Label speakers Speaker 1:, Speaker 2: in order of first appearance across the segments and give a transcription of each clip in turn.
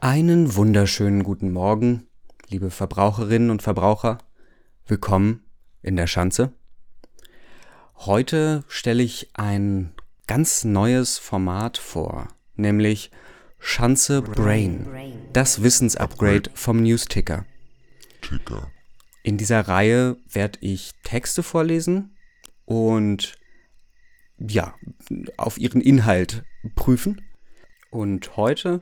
Speaker 1: Einen wunderschönen guten Morgen, liebe Verbraucherinnen und Verbraucher. Willkommen in der Schanze. Heute stelle ich ein ganz neues Format vor, nämlich Schanze Brain, das Wissensupgrade vom Newsticker.
Speaker 2: Ticker.
Speaker 1: In dieser Reihe werde ich Texte vorlesen und ja, auf ihren Inhalt prüfen. Und heute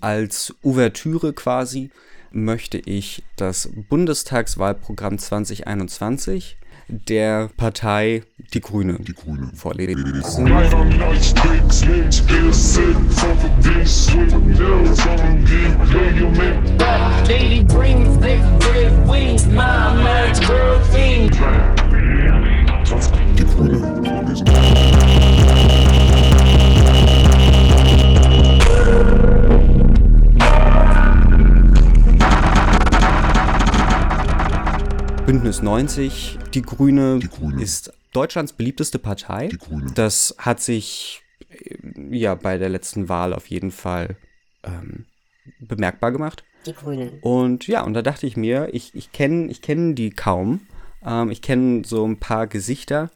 Speaker 1: als Ouvertüre quasi möchte ich das Bundestagswahlprogramm 2021 der Partei Die Grüne,
Speaker 2: Die Grüne.
Speaker 1: vorlesen.
Speaker 3: Right on nice
Speaker 1: Bündnis 90, Die Grüne,
Speaker 2: Die Grüne.
Speaker 1: ist Deutschlands beliebteste Partei.
Speaker 2: Die Grüne.
Speaker 1: Das hat sich äh, ja bei der letzten Wahl auf jeden Fall ähm, bemerkbar gemacht.
Speaker 4: Die Grünen.
Speaker 1: Und ja, und da dachte ich mir, ich, ich kenne ich kenn die kaum. Ähm, ich kenne so ein paar Gesichter,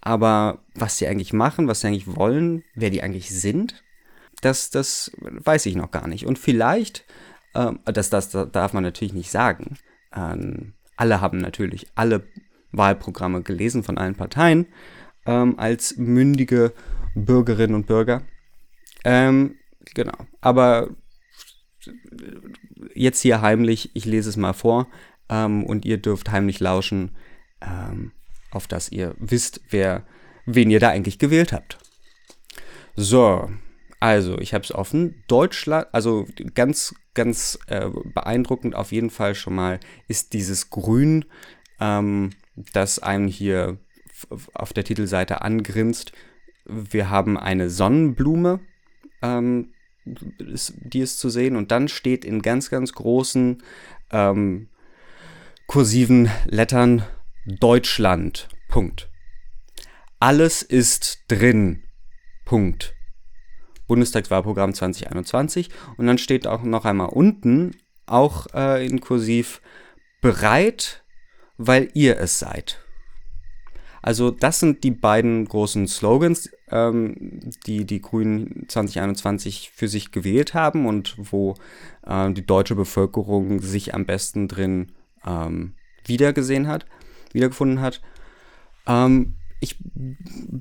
Speaker 1: aber was sie eigentlich machen, was sie eigentlich wollen, wer die eigentlich sind, das, das weiß ich noch gar nicht. Und vielleicht, ähm, das, das, das darf man natürlich nicht sagen. Ähm, alle haben natürlich alle Wahlprogramme gelesen von allen Parteien ähm, als mündige Bürgerinnen und Bürger. Ähm, genau. Aber jetzt hier heimlich, ich lese es mal vor ähm, und ihr dürft heimlich lauschen, ähm, auf dass ihr wisst, wer, wen ihr da eigentlich gewählt habt. So, also ich habe es offen. Deutschland, also ganz, ganz äh, beeindruckend auf jeden Fall schon mal ist dieses Grün, ähm, das einen hier auf der Titelseite angrinst. Wir haben eine Sonnenblume, ähm, ist, die ist zu sehen. Und dann steht in ganz, ganz großen ähm, kursiven Lettern Deutschland. Punkt. Alles ist drin. Punkt. Bundestagswahlprogramm 2021. Und dann steht auch noch einmal unten, auch äh, in kursiv, bereit, weil ihr es seid. Also das sind die beiden großen Slogans, ähm, die die Grünen 2021 für sich gewählt haben und wo äh, die deutsche Bevölkerung sich am besten drin ähm, wiedergesehen hat, wiedergefunden hat. Ähm, ich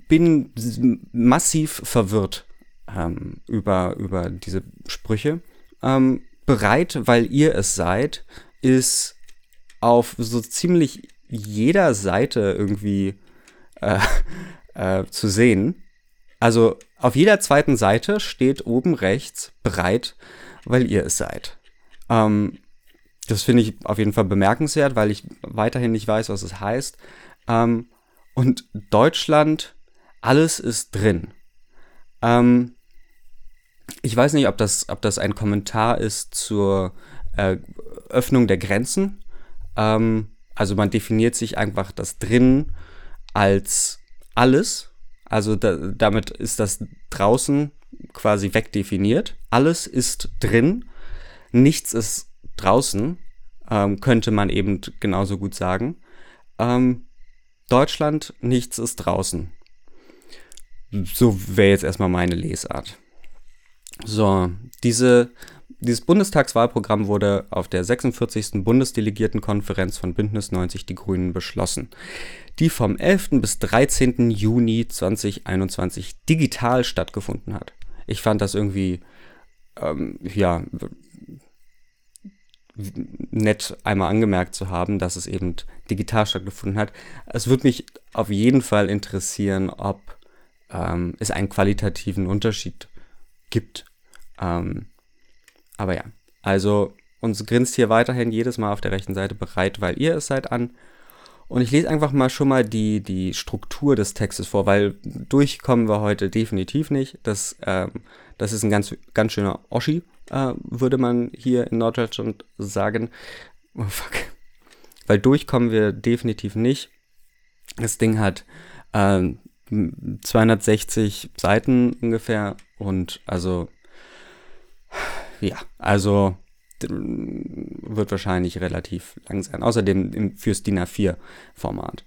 Speaker 1: bin massiv verwirrt ähm, über, über diese Sprüche. Ähm, bereit, weil ihr es seid, ist auf so ziemlich jeder Seite irgendwie äh, äh, zu sehen. Also auf jeder zweiten Seite steht oben rechts bereit, weil ihr es seid. Ähm, das finde ich auf jeden Fall bemerkenswert, weil ich weiterhin nicht weiß, was es heißt. Ähm, und Deutschland, alles ist drin. Ähm, ich weiß nicht, ob das, ob das ein Kommentar ist zur äh, Öffnung der Grenzen. Ähm, also man definiert sich einfach das drin als alles. Also da, damit ist das draußen quasi wegdefiniert. Alles ist drin, nichts ist draußen, ähm, könnte man eben genauso gut sagen. Ähm, Deutschland, nichts ist draußen. So wäre jetzt erstmal meine Lesart. So, diese, dieses Bundestagswahlprogramm wurde auf der 46. Bundesdelegiertenkonferenz von Bündnis 90 Die Grünen beschlossen, die vom 11. bis 13. Juni 2021 digital stattgefunden hat. Ich fand das irgendwie, ähm, ja, nett einmal angemerkt zu haben, dass es eben digital stattgefunden hat. Es würde mich auf jeden Fall interessieren, ob ähm, es einen qualitativen Unterschied gibt. Ähm, aber ja, also uns grinst hier weiterhin jedes Mal auf der rechten Seite bereit, weil ihr es seid an. Und ich lese einfach mal schon mal die, die Struktur des Textes vor, weil durchkommen wir heute definitiv nicht. Das, ähm, das ist ein ganz, ganz schöner Oschi, äh, würde man hier in Norddeutschland sagen. Oh fuck. Weil durchkommen wir definitiv nicht. Das Ding hat ähm, 260 Seiten ungefähr und also ja, also wird wahrscheinlich relativ lang sein. Außerdem fürs DIN A4-Format.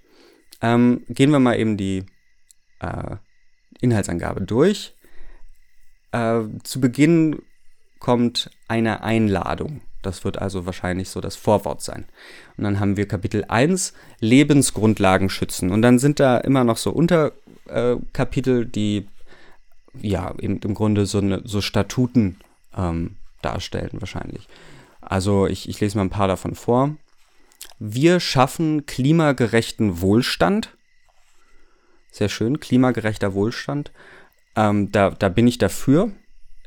Speaker 1: Ähm, gehen wir mal eben die äh, Inhaltsangabe durch. Äh, zu Beginn kommt eine Einladung. Das wird also wahrscheinlich so das Vorwort sein. Und dann haben wir Kapitel 1, Lebensgrundlagen schützen. Und dann sind da immer noch so Unterkapitel, äh, Kapitel, die ja eben im Grunde so, eine, so Statuten ähm, darstellen wahrscheinlich. Also ich, ich lese mal ein paar davon vor. Wir schaffen klimagerechten Wohlstand. Sehr schön, klimagerechter Wohlstand. Ähm, da, da bin ich dafür.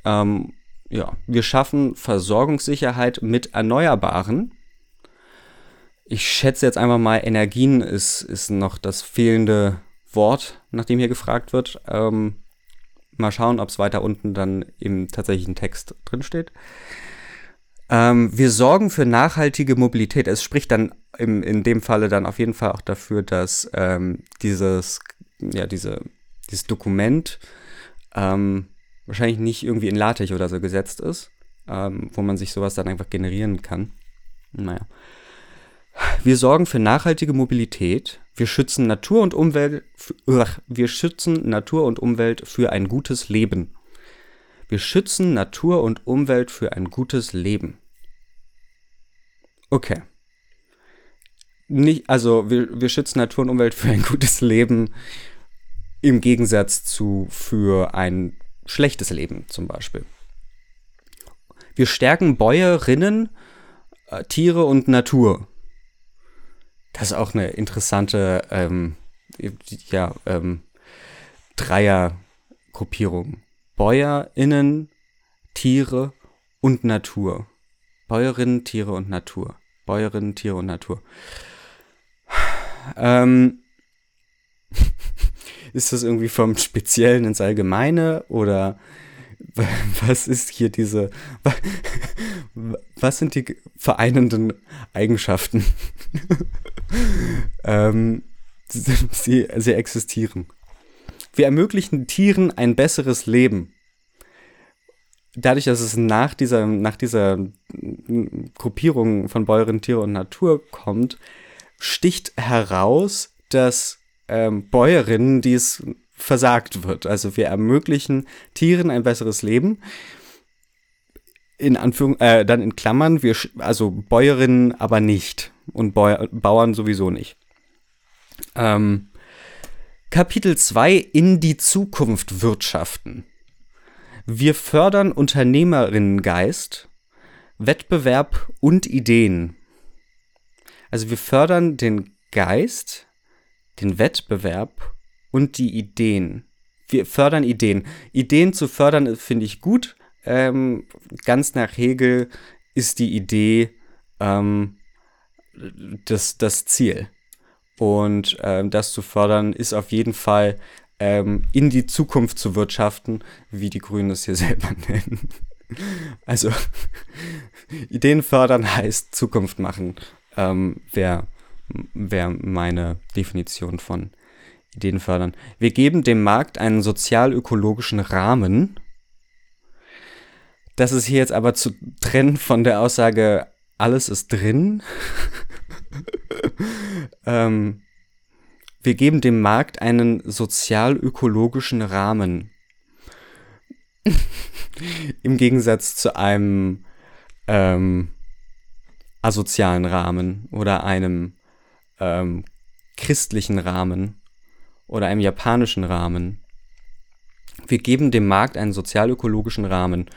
Speaker 1: Ähm, ja, wir schaffen Versorgungssicherheit mit Erneuerbaren. Ich schätze jetzt einfach mal, Energien ist, ist noch das fehlende Wort, nach dem hier gefragt wird. Ähm, mal schauen, ob es weiter unten dann im tatsächlichen Text drinsteht. Ähm, wir sorgen für nachhaltige Mobilität. Es spricht dann im, in dem Falle dann auf jeden Fall auch dafür, dass ähm, dieses, ja, diese, dieses Dokument ähm, wahrscheinlich nicht irgendwie in LaTeX oder so gesetzt ist, ähm, wo man sich sowas dann einfach generieren kann. Naja. Wir sorgen für nachhaltige Mobilität. Wir schützen Natur und Umwelt. Wir schützen Natur und Umwelt für ein gutes Leben. Wir schützen Natur und Umwelt für ein gutes Leben. Okay. Nicht, also wir, wir schützen Natur und Umwelt für ein gutes Leben im Gegensatz zu für ein schlechtes Leben zum Beispiel. Wir stärken Bäuerinnen, äh, Tiere und Natur. Das ist auch eine interessante ähm, ja, ähm, Dreiergruppierung. BäuerInnen, Tiere und Natur. Bäuerinnen, Tiere und Natur. Bäuerinnen, Tiere und Natur. Ähm, ist das irgendwie vom Speziellen ins Allgemeine oder was ist hier diese, was sind die vereinenden Eigenschaften? Ähm, sie, sie existieren. Wir ermöglichen Tieren ein besseres Leben. Dadurch, dass es nach dieser, nach dieser Gruppierung von Bäuerinnen, Tiere und Natur kommt, sticht heraus, dass ähm, Bäuerinnen dies versagt wird. Also wir ermöglichen Tieren ein besseres Leben. In Anführung, äh, dann in Klammern, wir, also Bäuerinnen aber nicht und Bäu Bauern sowieso nicht. Ähm, Kapitel 2 in die Zukunft wirtschaften. Wir fördern Unternehmerinnengeist, Wettbewerb und Ideen. Also wir fördern den Geist, den Wettbewerb und die Ideen. Wir fördern Ideen. Ideen zu fördern finde ich gut. Ähm, ganz nach Hegel ist die Idee ähm, das, das Ziel. Und ähm, das zu fördern ist auf jeden Fall ähm, in die Zukunft zu wirtschaften, wie die Grünen es hier selber nennen. Also Ideen fördern heißt Zukunft machen. Ähm, Wäre wär meine Definition von Ideen fördern. Wir geben dem Markt einen sozial-ökologischen Rahmen. Das ist hier jetzt aber zu trennen von der Aussage, alles ist drin. ähm, wir geben dem Markt einen sozial-ökologischen Rahmen. Im Gegensatz zu einem ähm, asozialen Rahmen oder einem ähm, christlichen Rahmen oder einem japanischen Rahmen. Wir geben dem Markt einen sozial-ökologischen Rahmen.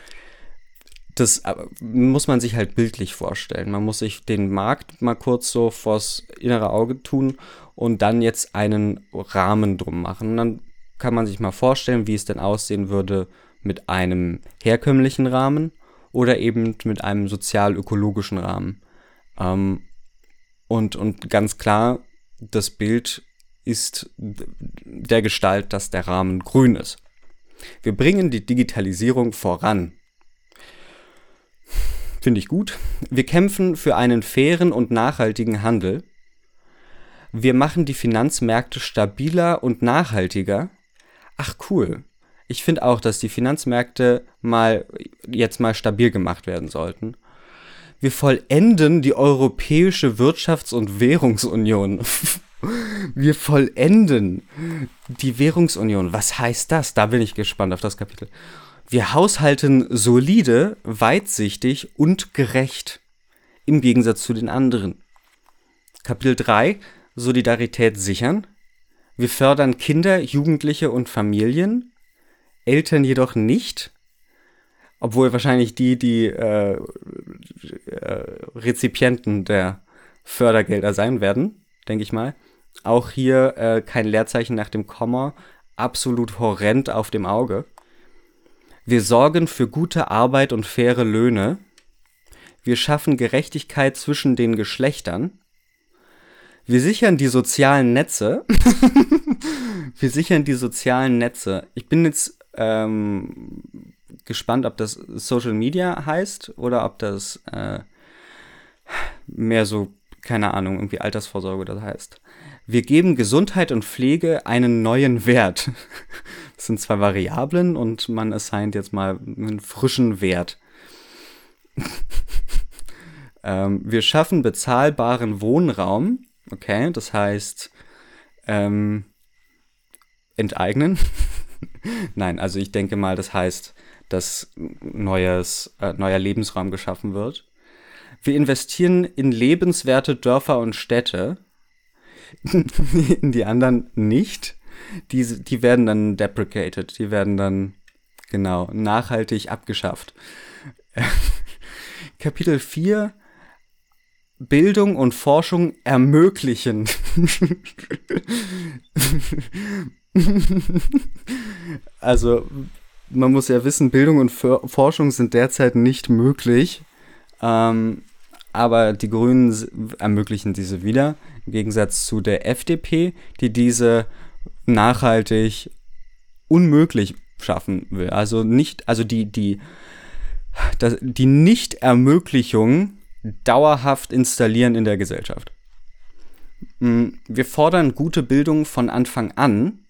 Speaker 1: Das äh, muss man sich halt bildlich vorstellen. Man muss sich den Markt mal kurz so vors innere Auge tun und dann jetzt einen Rahmen drum machen. Und dann kann man sich mal vorstellen, wie es denn aussehen würde mit einem herkömmlichen Rahmen oder eben mit einem sozial-ökologischen Rahmen. Ähm, und, und ganz klar, das Bild ist der Gestalt, dass der Rahmen grün ist. Wir bringen die Digitalisierung voran. Finde ich gut. Wir kämpfen für einen fairen und nachhaltigen Handel. Wir machen die Finanzmärkte stabiler und nachhaltiger. Ach cool. ich finde auch, dass die Finanzmärkte mal jetzt mal stabil gemacht werden sollten. Wir vollenden die Europäische Wirtschafts- und Währungsunion. Wir vollenden die Währungsunion. Was heißt das? Da bin ich gespannt auf das Kapitel. Wir haushalten solide, weitsichtig und gerecht. Im Gegensatz zu den anderen. Kapitel 3. Solidarität sichern. Wir fördern Kinder, Jugendliche und Familien. Eltern jedoch nicht. Obwohl wahrscheinlich die, die äh, äh, Rezipienten der Fördergelder sein werden, denke ich mal. Auch hier äh, kein Leerzeichen nach dem Komma. Absolut horrend auf dem Auge. Wir sorgen für gute Arbeit und faire Löhne. Wir schaffen Gerechtigkeit zwischen den Geschlechtern. Wir sichern die sozialen Netze. Wir sichern die sozialen Netze. Ich bin jetzt ähm, gespannt, ob das Social Media heißt oder ob das äh, mehr so, keine Ahnung, irgendwie Altersvorsorge das heißt. Wir geben Gesundheit und Pflege einen neuen Wert. Das sind zwei Variablen und man assignt jetzt mal einen frischen Wert. ähm, wir schaffen bezahlbaren Wohnraum. Okay, das heißt ähm, enteignen. Nein, also ich denke mal, das heißt, dass neues, äh, neuer Lebensraum geschaffen wird. Wir investieren in lebenswerte Dörfer und Städte. in die anderen nicht. Die, die werden dann deprecated, die werden dann, genau, nachhaltig abgeschafft. Kapitel 4 Bildung und Forschung ermöglichen. also, man muss ja wissen, Bildung und For Forschung sind derzeit nicht möglich. Ähm, aber die Grünen ermöglichen diese wieder, im Gegensatz zu der FDP, die diese nachhaltig unmöglich schaffen will. Also nicht, also die, die, das, die Nichtermöglichung dauerhaft installieren in der Gesellschaft. Mm, Wir fordern gute Bildung von Anfang an.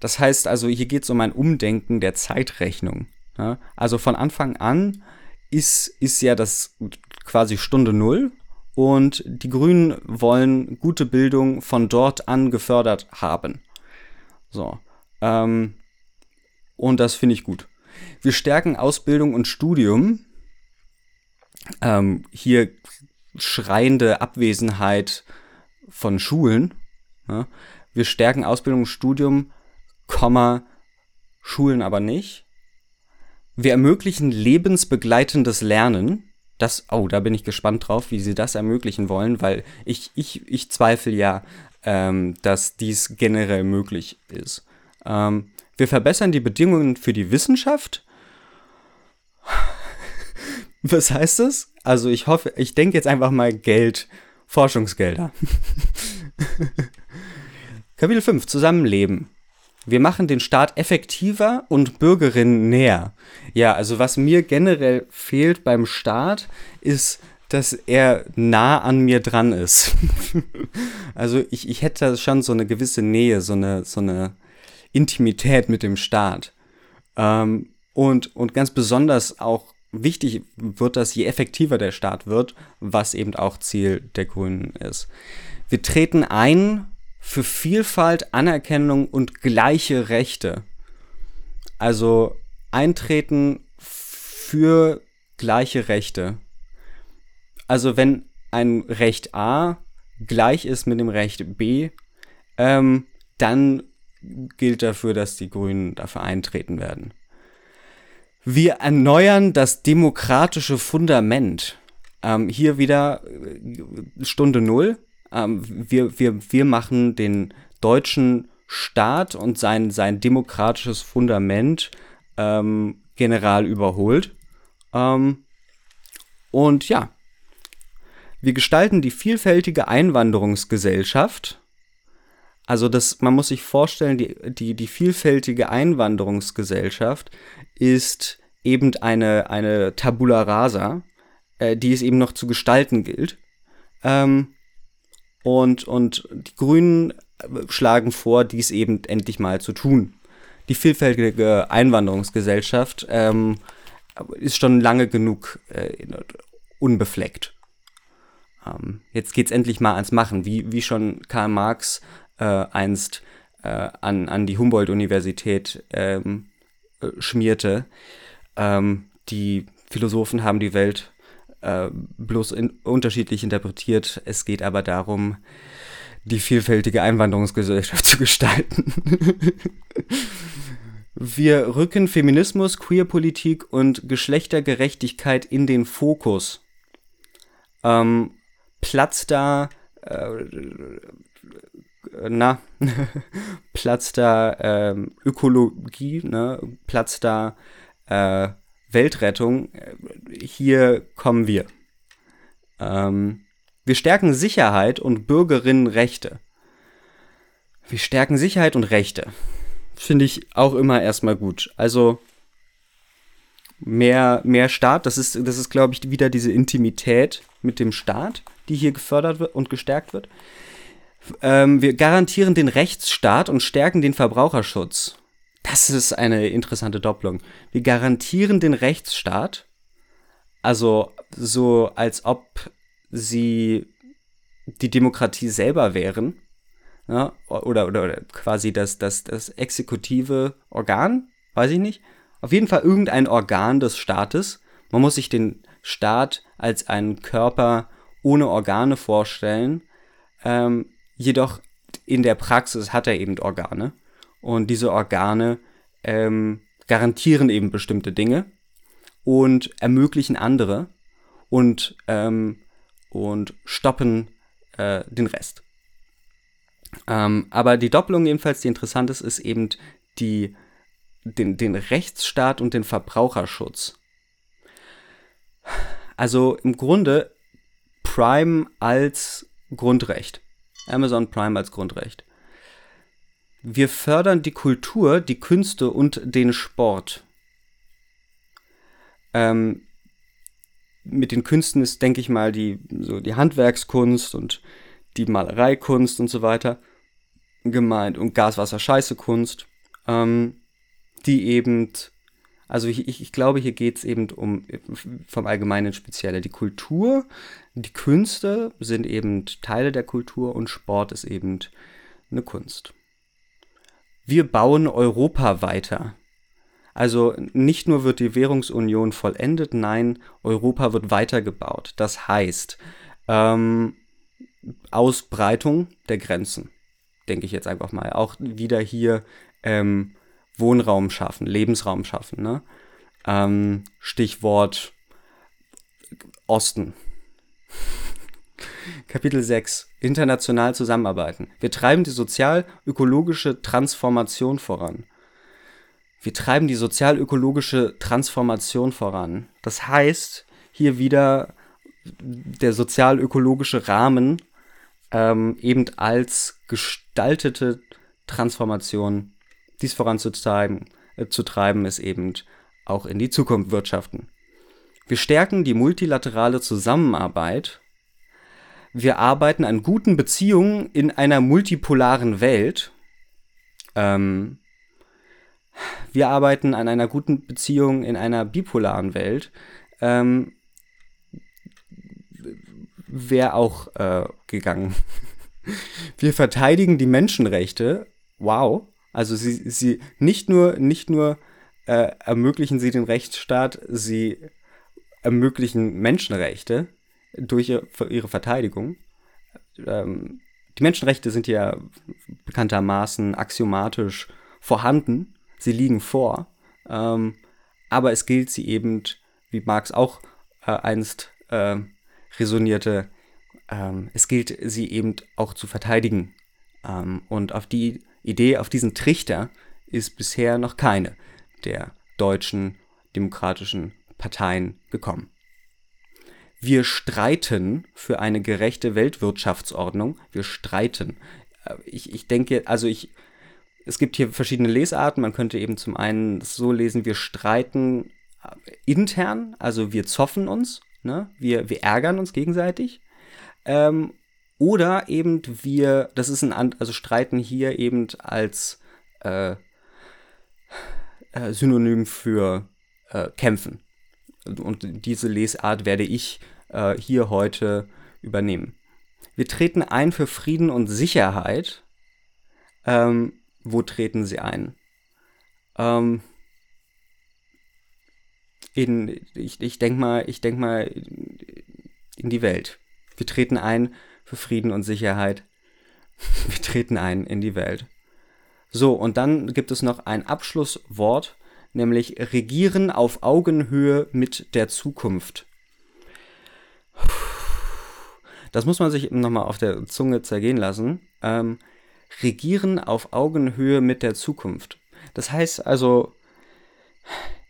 Speaker 1: Das heißt also, hier geht es um ein Umdenken der Zeitrechnung. Ja? Also von Anfang an ist, ist ja das quasi Stunde Null und die Grünen wollen gute Bildung von dort an gefördert haben. So. Ähm, und das finde ich gut. Wir stärken Ausbildung und Studium. Ähm, hier schreiende Abwesenheit von Schulen. Ja. Wir stärken Ausbildung und Studium, Komma, Schulen aber nicht. Wir ermöglichen lebensbegleitendes Lernen. Das, oh, da bin ich gespannt drauf, wie sie das ermöglichen wollen, weil ich, ich, ich zweifle ja, ähm, dass dies generell möglich ist. Ähm, wir verbessern die Bedingungen für die Wissenschaft. Was heißt das? Also ich hoffe, ich denke jetzt einfach mal Geld, Forschungsgelder. Kapitel 5, Zusammenleben. Wir machen den Staat effektiver und Bürgerinnen näher. Ja, also was mir generell fehlt beim Staat, ist, dass er nah an mir dran ist. also ich, ich hätte schon so eine gewisse Nähe, so eine, so eine Intimität mit dem Staat. Ähm, und, und ganz besonders auch wichtig wird das, je effektiver der Staat wird, was eben auch Ziel der Grünen ist. Wir treten ein für Vielfalt, Anerkennung und gleiche Rechte. Also eintreten für gleiche Rechte. Also wenn ein Recht A gleich ist mit dem Recht B, ähm, dann gilt dafür, dass die Grünen dafür eintreten werden. Wir erneuern das demokratische Fundament. Ähm, hier wieder äh, Stunde Null. Ähm, wir, wir, wir machen den deutschen Staat und sein, sein demokratisches Fundament ähm, general überholt. Ähm, und ja, wir gestalten die vielfältige Einwanderungsgesellschaft. Also das, man muss sich vorstellen, die, die, die vielfältige Einwanderungsgesellschaft ist eben eine, eine Tabula rasa, äh, die es eben noch zu gestalten gilt. Ähm, und, und die Grünen schlagen vor, dies eben endlich mal zu tun. die vielfältige Einwanderungsgesellschaft ähm, ist schon lange genug äh, unbefleckt. Ähm, jetzt geht's endlich mal ans Machen, wie, wie schon Karl Marx äh, einst äh, an, an die Humboldt-Universität ähm, äh, schmierte. Ähm, die Philosophen haben die Welt äh, bloß in, unterschiedlich interpretiert. Es geht aber darum, die vielfältige Einwanderungsgesellschaft zu gestalten. Wir rücken Feminismus, Queerpolitik und Geschlechtergerechtigkeit in den Fokus. Ähm, Platz da, äh, na, Platz da ähm, Ökologie, ne, Platz da äh, Weltrettung. Hier kommen wir. Ähm, wir stärken Sicherheit und Bürgerinnenrechte. Wir stärken Sicherheit und Rechte. Finde ich auch immer erstmal gut. Also mehr, mehr Staat, das ist, das ist, glaube ich, wieder diese Intimität mit dem Staat, die hier gefördert wird und gestärkt wird. Ähm, wir garantieren den Rechtsstaat und stärken den Verbraucherschutz. Das ist eine interessante Doppelung. Wir garantieren den Rechtsstaat, also so als ob sie die Demokratie selber wären, ja, oder, oder, oder quasi das, das, das exekutive Organ, weiß ich nicht. Auf jeden Fall irgendein Organ des Staates. Man muss sich den Staat als einen Körper ohne Organe vorstellen. Ähm, jedoch in der Praxis hat er eben Organe. Und diese Organe ähm, garantieren eben bestimmte Dinge und ermöglichen andere und, ähm, und stoppen äh, den Rest. Ähm, aber die Doppelung jedenfalls, die interessant ist, ist eben die, den, den Rechtsstaat und den Verbraucherschutz. Also im Grunde Prime als Grundrecht. Amazon Prime als Grundrecht. Wir fördern die Kultur, die Künste und den Sport. Ähm, mit den Künsten ist, denke ich mal, die, so die Handwerkskunst und die Malereikunst und so weiter gemeint und Gas-Wasser-Scheiße-Kunst, ähm, die eben, also ich, ich glaube, hier geht es eben um vom Allgemeinen Spezielle. Die Kultur, die Künste sind eben Teile der Kultur und Sport ist eben eine Kunst. Wir bauen Europa weiter. Also nicht nur wird die Währungsunion vollendet, nein, Europa wird weitergebaut. Das heißt, ähm, Ausbreitung der Grenzen, denke ich jetzt einfach mal. Auch wieder hier ähm, Wohnraum schaffen, Lebensraum schaffen. Ne? Ähm, Stichwort Osten. Kapitel 6. International zusammenarbeiten. Wir treiben die sozial-ökologische Transformation voran. Wir treiben die sozial-ökologische Transformation voran. Das heißt, hier wieder der sozial-ökologische Rahmen ähm, eben als gestaltete Transformation dies voranzutreiben, äh, zu treiben, ist eben auch in die Zukunft wirtschaften. Wir stärken die multilaterale Zusammenarbeit. Wir arbeiten an guten Beziehungen in einer multipolaren Welt. Ähm, wir arbeiten an einer guten Beziehung in einer bipolaren Welt. Ähm, wäre auch äh, gegangen. Wir verteidigen die Menschenrechte. Wow. Also sie, sie nicht nur, nicht nur äh, ermöglichen sie den Rechtsstaat, sie ermöglichen Menschenrechte durch ihre Verteidigung. Ähm, die Menschenrechte sind ja bekanntermaßen axiomatisch vorhanden. Sie liegen vor. Ähm, aber es gilt sie eben, wie Marx auch äh, einst äh, resonierte, ähm, es gilt sie eben auch zu verteidigen. Ähm, und auf die Idee, auf diesen Trichter ist bisher noch keine der deutschen demokratischen Parteien gekommen. Wir streiten für eine gerechte Weltwirtschaftsordnung. Wir streiten. Äh, ich, ich denke, also ich, es gibt hier verschiedene Lesarten. Man könnte eben zum einen so lesen, wir streiten äh, intern, also wir zoffen uns Ne? Wir, wir ärgern uns gegenseitig. Ähm, oder eben wir, das ist ein, also streiten hier eben als, äh, äh, Synonym für äh, kämpfen. Und diese Lesart werde ich äh, hier heute übernehmen. Wir treten ein für Frieden und Sicherheit. Ähm, wo treten sie ein? Ähm, in, ich, ich denke mal, ich denk mal in die Welt. Wir treten ein für Frieden und Sicherheit. Wir treten ein in die Welt. So, und dann gibt es noch ein Abschlusswort, nämlich regieren auf Augenhöhe mit der Zukunft. Das muss man sich nochmal auf der Zunge zergehen lassen. Ähm, regieren auf Augenhöhe mit der Zukunft. Das heißt also,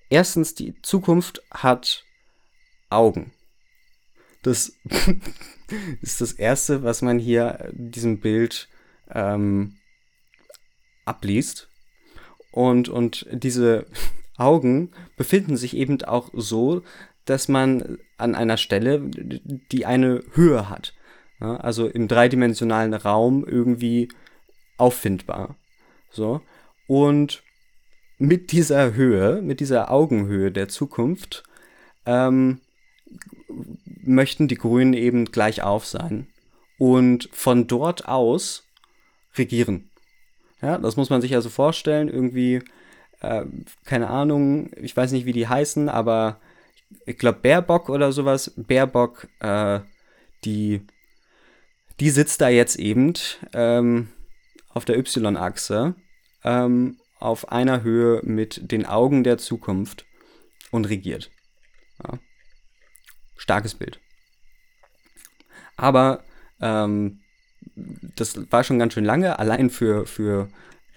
Speaker 1: erstens, die Zukunft hat Augen. Das ist das Erste, was man hier in diesem Bild ähm, abliest. Und, und diese Augen befinden sich eben auch so, dass man an einer Stelle, die eine Höhe hat. Ja, also im dreidimensionalen Raum irgendwie auffindbar. So. Und mit dieser Höhe, mit dieser Augenhöhe der Zukunft, ähm, möchten die Grünen eben gleich auf sein und von dort aus regieren. Ja, das muss man sich also vorstellen, irgendwie, äh, keine Ahnung, ich weiß nicht, wie die heißen, aber ich glaube Baerbock oder sowas, Baerbock, äh, die, die sitzt da jetzt eben ähm, auf der Y-Achse ähm, auf einer Höhe mit den Augen der Zukunft und regiert. Ja. Starkes Bild. Aber ähm, das war schon ganz schön lange, allein für, für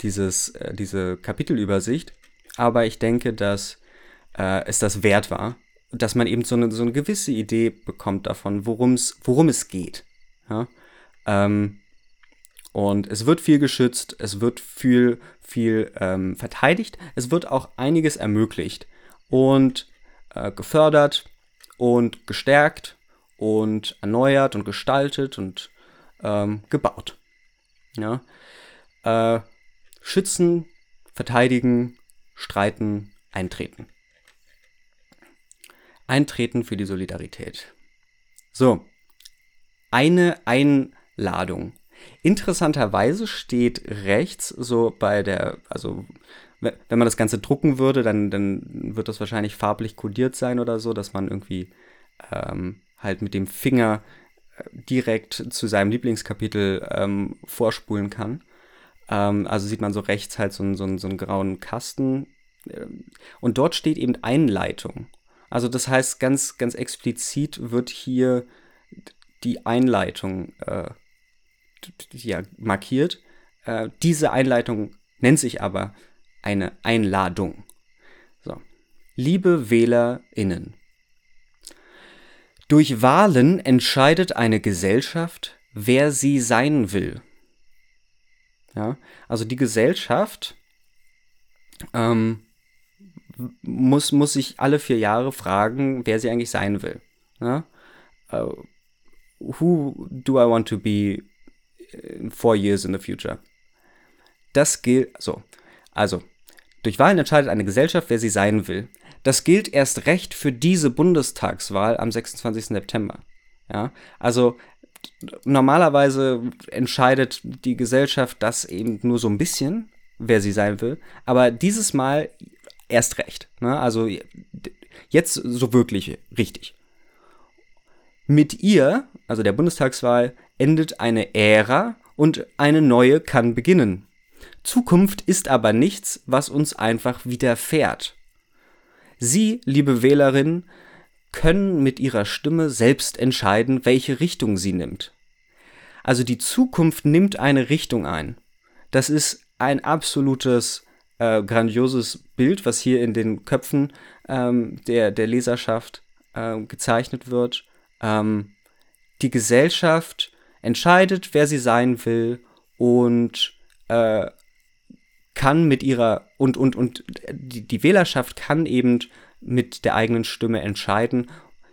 Speaker 1: dieses, äh, diese Kapitelübersicht. Aber ich denke, dass äh, es das wert war, dass man eben so eine, so eine gewisse Idee bekommt davon, worum's, worum es geht. Ja? Ähm, und es wird viel geschützt, es wird viel, viel ähm, verteidigt, es wird auch einiges ermöglicht und äh, gefördert und gestärkt und erneuert und gestaltet und ähm, gebaut. Ja? Äh, schützen, verteidigen, streiten, eintreten. Eintreten für die Solidarität. So, eine Einladung. Interessanterweise steht rechts so bei der, also wenn man das Ganze drucken würde, dann, dann wird das wahrscheinlich farblich kodiert sein oder so, dass man irgendwie ähm, halt mit dem Finger äh, direkt zu seinem Lieblingskapitel ähm, vorspulen kann. Ähm, also sieht man so rechts halt so, einen, so, so einen grauen Kasten. ähm, Und dort steht eben Einleitung. Also das heißt, ganz, ganz explizit wird hier die Einleitung äh, ja, markiert. Äh, diese Einleitung nennt sich aber eine Einladung. So. Liebe WählerInnen, durch Wahlen entscheidet eine Gesellschaft, wer sie sein will. Ja, also die Gesellschaft ähm, muss, muss sich alle vier Jahre fragen, wer sie eigentlich sein will. Ja? Uh, who do I want to be in four years in the future? Das gilt, so, also, durch Wahlen entscheidet eine Gesellschaft, wer sie sein will. Das gilt erst recht für diese Bundestagswahl am 26. September. Ja, also normalerweise entscheidet die Gesellschaft das eben nur so ein bisschen, wer sie sein will. Aber dieses Mal erst recht. Ne? Also jetzt so wirklich richtig. Mit ihr, also der Bundestagswahl, endet eine Ära und eine neue kann beginnen. Zukunft ist aber nichts, was uns einfach widerfährt. Sie, liebe Wählerinnen, können mit ihrer Stimme selbst entscheiden, welche Richtung sie nimmt. Also die Zukunft nimmt eine Richtung ein. Das ist ein absolutes äh, grandioses Bild, was hier in den Köpfen ähm, der, der Leserschaft äh, gezeichnet wird. Ähm, die Gesellschaft entscheidet, wer sie sein will und äh, kann mit ihrer und und und die, die Wählerschaft kann eben mit der eigenen Stimme entscheiden,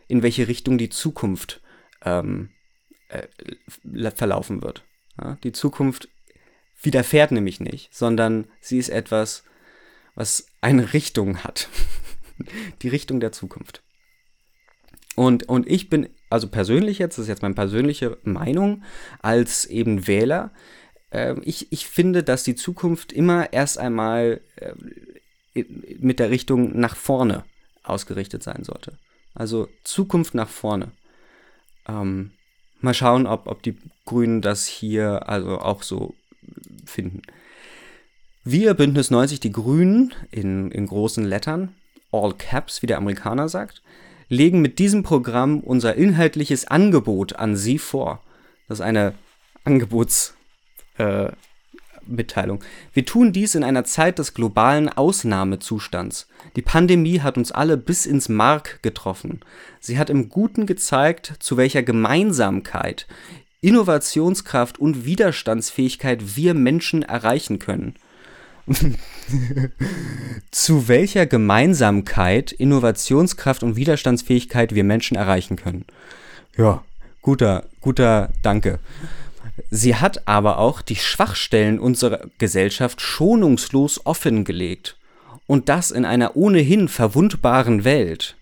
Speaker 1: in welche Richtung die Zukunft ähm, äh, verlaufen wird. Ja, die Zukunft widerfährt nämlich nicht, sondern sie ist etwas, was eine Richtung hat. Die Richtung der Zukunft. Und, und ich bin, also persönlich jetzt, das ist jetzt meine persönliche Meinung als eben Wähler, äh, ich, ich finde, dass die Zukunft immer erst einmal äh, mit der Richtung nach vorne ausgerichtet sein sollte. Also Zukunft nach vorne. Ähm, mal schauen, ob, ob die Grünen das hier also auch so finden. Wir, Bündnis 90, die Grünen, in, in großen Lettern, all caps, wie der Amerikaner sagt, legen mit diesem Programm unser inhaltliches Angebot an Sie vor. Das ist eine Angebotsmitteilung. Mitteilung. Wir tun dies in einer Zeit des globalen Ausnahmezustands. Die Pandemie hat uns alle bis ins Mark getroffen. Sie hat im Guten gezeigt, zu welcher Gemeinsamkeit, Innovationskraft und Widerstandsfähigkeit wir Menschen erreichen können. zu welcher Gemeinsamkeit, Innovationskraft und Widerstandsfähigkeit wir Menschen erreichen können. Ja, guter, guter Danke. Sie hat aber auch die Schwachstellen unserer Gesellschaft schonungslos offengelegt. Und das in einer ohnehin verwundbaren Welt.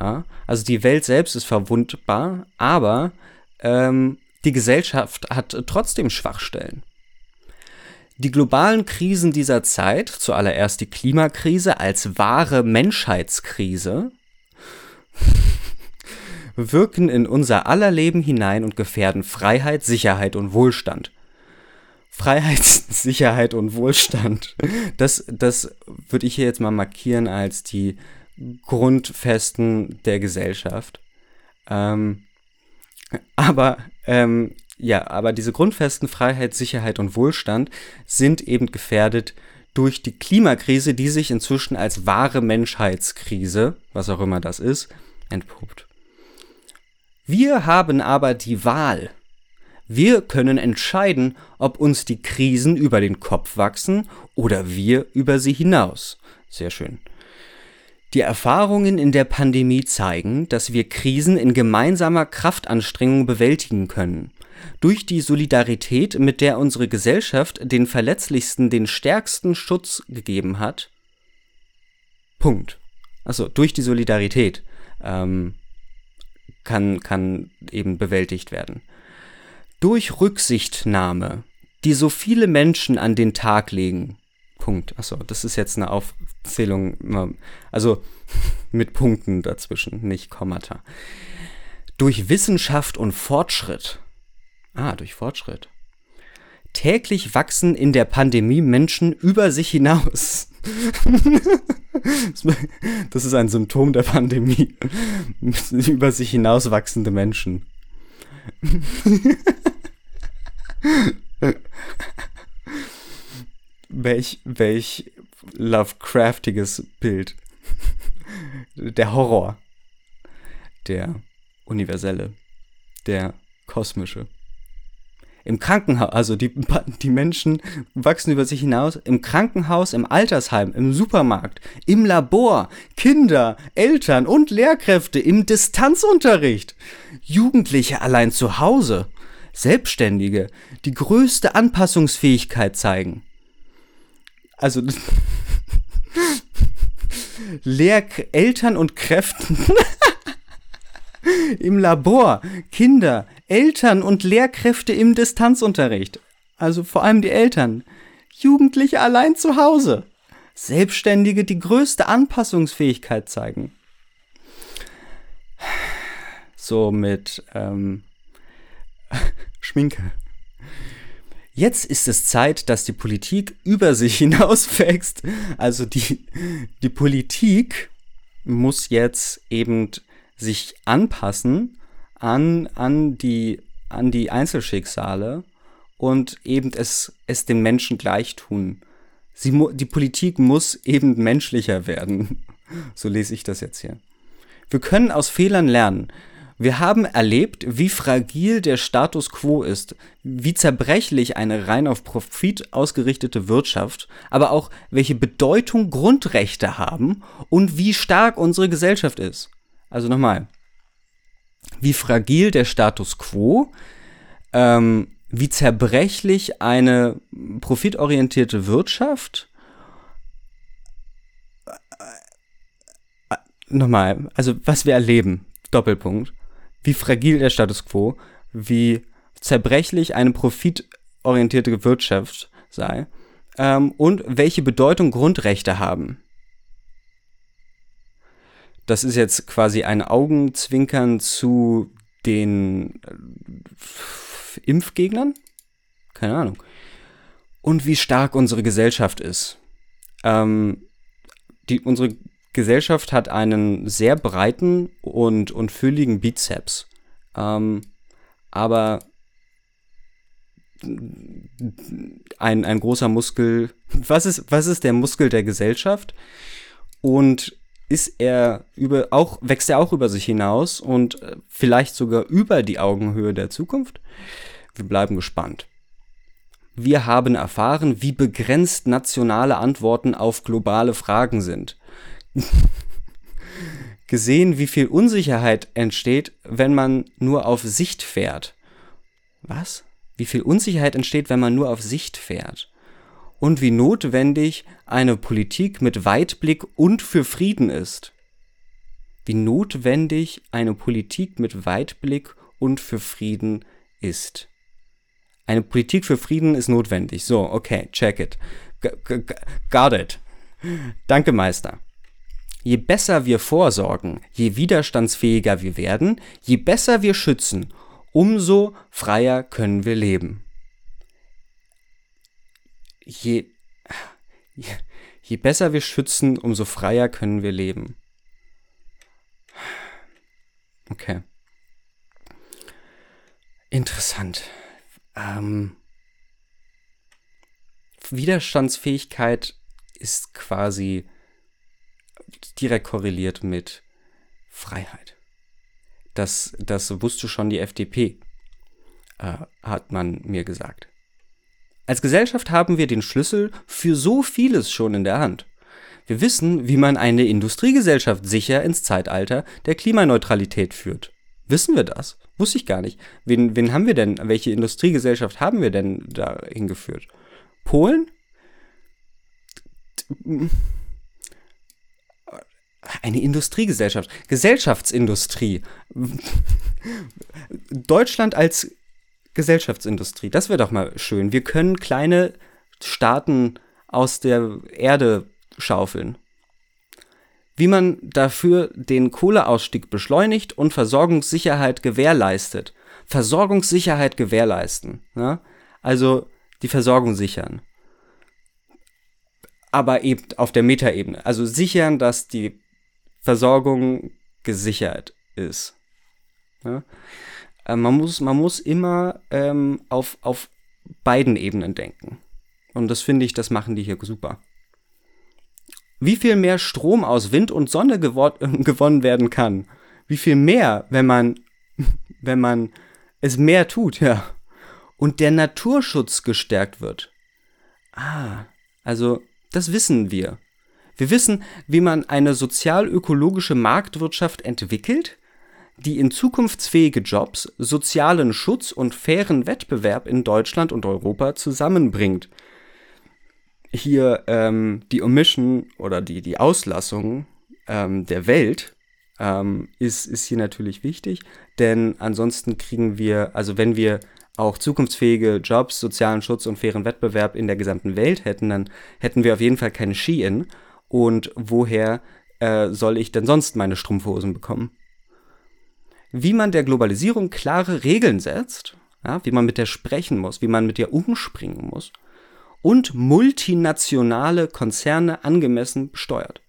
Speaker 1: Ja, also die Welt selbst ist verwundbar, aber ähm, die Gesellschaft hat trotzdem Schwachstellen. Die globalen Krisen dieser Zeit, zuallererst die Klimakrise als wahre Menschheitskrise, wirken in unser aller Leben hinein und gefährden Freiheit, Sicherheit und Wohlstand. Freiheit, Sicherheit und Wohlstand. Das, das würde ich hier jetzt mal markieren als die Grundfesten der Gesellschaft. Ähm, aber ähm, ja, aber diese Grundfesten Freiheit, Sicherheit und Wohlstand sind eben gefährdet durch die Klimakrise, die sich inzwischen als wahre Menschheitskrise, was auch immer das ist, entpuppt. Wir haben aber die Wahl. Wir können entscheiden, ob uns die Krisen über den Kopf wachsen oder wir über sie hinaus. Sehr schön. Die Erfahrungen in der Pandemie zeigen, dass wir Krisen in gemeinsamer Kraftanstrengung bewältigen können. Durch die Solidarität, mit der unsere Gesellschaft den Verletzlichsten den stärksten Schutz gegeben hat. Punkt. Also durch die Solidarität. Ähm, kann, kann eben bewältigt werden. Durch Rücksichtnahme, die so viele Menschen an den Tag legen. Punkt. Achso, das ist jetzt eine Aufzählung, also mit Punkten dazwischen, nicht Kommata. Durch Wissenschaft und Fortschritt. Ah, durch Fortschritt. Täglich wachsen in der Pandemie Menschen über sich hinaus. Das ist ein Symptom der Pandemie. Über sich hinaus wachsende Menschen. welch, welch Lovecraftiges Bild. Der Horror. Der universelle. Der kosmische. Im Krankenhaus, also die, die Menschen wachsen über sich hinaus, im Krankenhaus, im Altersheim, im Supermarkt, im Labor, Kinder, Eltern und Lehrkräfte im Distanzunterricht, Jugendliche allein zu Hause, Selbstständige, die größte Anpassungsfähigkeit zeigen. Also Lehr Eltern und Kräften im Labor, Kinder, Eltern und Lehrkräfte im Distanzunterricht. Also vor allem die Eltern. Jugendliche allein zu Hause. Selbstständige, die größte Anpassungsfähigkeit zeigen. So mit ähm, Schminke. Jetzt ist es Zeit, dass die Politik über sich hinauswächst. Also die, die Politik muss jetzt eben sich anpassen an, an, die, an die Einzelschicksale und eben es, es den Menschen gleich tun. Sie, die Politik muss eben menschlicher werden. So lese ich das jetzt hier. Wir können aus Fehlern lernen. Wir haben erlebt, wie fragil der Status quo ist, wie zerbrechlich eine rein auf Profit ausgerichtete Wirtschaft, aber auch welche Bedeutung Grundrechte haben und wie stark unsere Gesellschaft ist. Also nochmal, wie fragil der Status quo, ähm, wie zerbrechlich eine profitorientierte Wirtschaft. Äh, äh, nochmal, also was wir erleben, Doppelpunkt, wie fragil der Status quo, wie zerbrechlich eine profitorientierte Wirtschaft sei ähm, und welche Bedeutung Grundrechte haben. Das ist jetzt quasi ein Augenzwinkern zu den äh, Impfgegnern? Keine Ahnung. Und wie stark unsere Gesellschaft ist. Ähm, die, unsere Gesellschaft hat einen sehr breiten und, und fülligen Bizeps. Ähm, aber ein, ein großer Muskel. Was ist, was ist der Muskel der Gesellschaft? Und ist er über, auch, wächst er auch über sich hinaus und äh, vielleicht sogar über die Augenhöhe der Zukunft? Wir bleiben gespannt. Wir haben erfahren, wie begrenzt nationale Antworten auf globale Fragen sind. Gesehen, wie viel Unsicherheit entsteht, wenn man nur auf Sicht fährt. Was? Wie viel Unsicherheit entsteht, wenn man nur auf Sicht fährt? Und wie notwendig eine Politik mit Weitblick und für Frieden ist. Wie notwendig eine Politik mit Weitblick und für Frieden ist. Eine Politik für Frieden ist notwendig. So, okay, check it. G got it. Danke, Meister. Je besser wir vorsorgen, je widerstandsfähiger wir werden, je besser wir schützen, umso freier können wir leben. Je, je, besser wir schützen, umso freier können wir leben. Okay. Interessant. Ähm, Widerstandsfähigkeit ist quasi direkt korreliert mit Freiheit. Das, das wusste schon die FDP, äh, hat man mir gesagt. Als Gesellschaft haben wir den Schlüssel für so vieles schon in der Hand. Wir wissen, wie man eine Industriegesellschaft sicher ins Zeitalter der Klimaneutralität führt. Wissen wir das? Wusste ich gar nicht. Wen, wen haben wir denn, welche Industriegesellschaft haben wir denn da hingeführt? Polen? Eine Industriegesellschaft. Gesellschaftsindustrie. Deutschland als Gesellschaftsindustrie. Das wäre doch mal schön. Wir können kleine Staaten aus der Erde schaufeln. Wie man dafür den Kohleausstieg beschleunigt und Versorgungssicherheit gewährleistet. Versorgungssicherheit gewährleisten. Ja? Also die Versorgung sichern. Aber eben auf der Metaebene. Also sichern, dass die Versorgung gesichert ist. Ja? Äh, man, muss, man muss immer ähm, auf, auf beiden Ebenen denken. Und das finde ich, das machen die hier super. Wie viel mehr Strom aus Wind und Sonne gewonnen werden kann. Wie viel mehr, wenn man, wenn man es mehr tut, ja. Und der Naturschutz gestärkt wird. Ah, also das wissen wir. Wir wissen, wie man eine sozial-ökologische Marktwirtschaft entwickelt, die in zukunftsfähige Jobs, sozialen Schutz und fairen Wettbewerb in Deutschland und Europa zusammenbringt. Hier ähm, die Omission oder die, die Auslassung ähm, der Welt ähm, ist, ist hier natürlich wichtig, denn ansonsten kriegen wir, also wenn wir auch zukunftsfähige Jobs, sozialen Schutz und fairen Wettbewerb in der gesamten Welt hätten, dann hätten wir auf jeden Fall keine Ski-In und woher äh, soll ich denn sonst meine Strumpfhosen bekommen? Wie man der Globalisierung klare Regeln setzt, ja, wie man mit der sprechen muss, wie man mit der umspringen muss und multinationale Konzerne angemessen besteuert.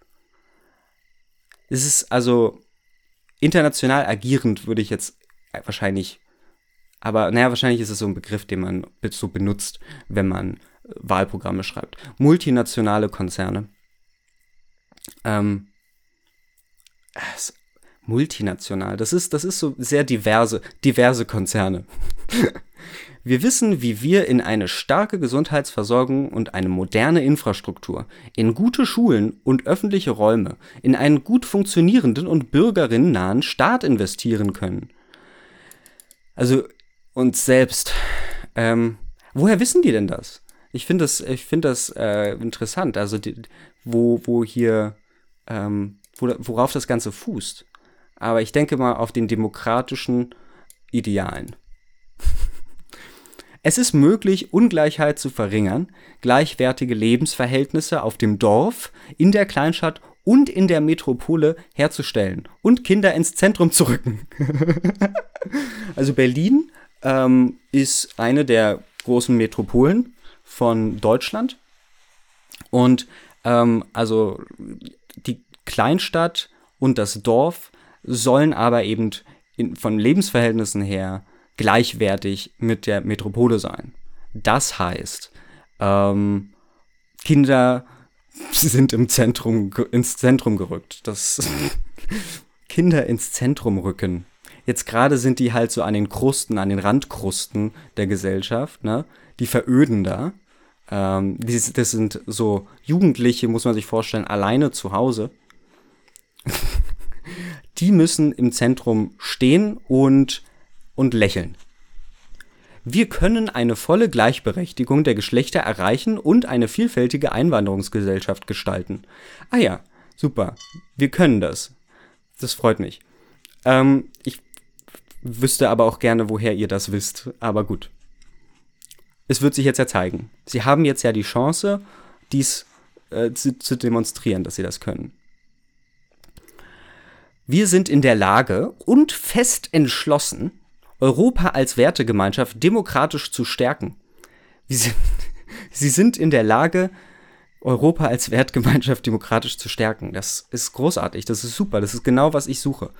Speaker 1: Es ist also international agierend, würde ich jetzt wahrscheinlich, aber naja, wahrscheinlich ist es so ein Begriff, den man so benutzt, wenn man Wahlprogramme schreibt. Multinationale Konzerne ähm, multinational. Das ist, das ist so sehr diverse, diverse Konzerne. wir wissen, wie wir in eine starke Gesundheitsversorgung und eine moderne Infrastruktur, in gute Schulen und öffentliche Räume, in einen gut funktionierenden und bürgerinnennahen Staat investieren können. Also uns selbst. Ähm, woher wissen die denn das? Ich finde das, ich find das äh, interessant. Also die, wo, wo hier ähm, wo, worauf das Ganze fußt. Aber ich denke mal auf den demokratischen Idealen. Es ist möglich, Ungleichheit zu verringern, gleichwertige Lebensverhältnisse auf dem Dorf, in der Kleinstadt und in der Metropole herzustellen und Kinder ins Zentrum zu rücken. also Berlin ähm, ist eine der großen Metropolen von Deutschland. Und ähm, also die Kleinstadt und das Dorf sollen aber eben in, von Lebensverhältnissen her gleichwertig mit der Metropole sein. Das heißt, ähm, Kinder sind im Zentrum, ins Zentrum gerückt. Das Kinder ins Zentrum rücken. Jetzt gerade sind die halt so an den Krusten, an den Randkrusten der Gesellschaft, ne? Die veröden da. Ähm, die, das sind so Jugendliche, muss man sich vorstellen, alleine zu Hause. Die müssen im Zentrum stehen und, und lächeln. Wir können eine volle Gleichberechtigung der Geschlechter erreichen und eine vielfältige Einwanderungsgesellschaft gestalten. Ah ja, super. Wir können das. Das freut mich. Ähm, ich wüsste aber auch gerne, woher ihr das wisst. Aber gut. Es wird sich jetzt ja zeigen. Sie haben jetzt ja die Chance, dies äh, zu, zu demonstrieren, dass sie das können. Wir sind in der Lage und fest entschlossen, Europa als Wertegemeinschaft demokratisch zu stärken. Sind, sie sind in der Lage, Europa als Wertgemeinschaft demokratisch zu stärken. Das ist großartig, das ist super, das ist genau, was ich suche.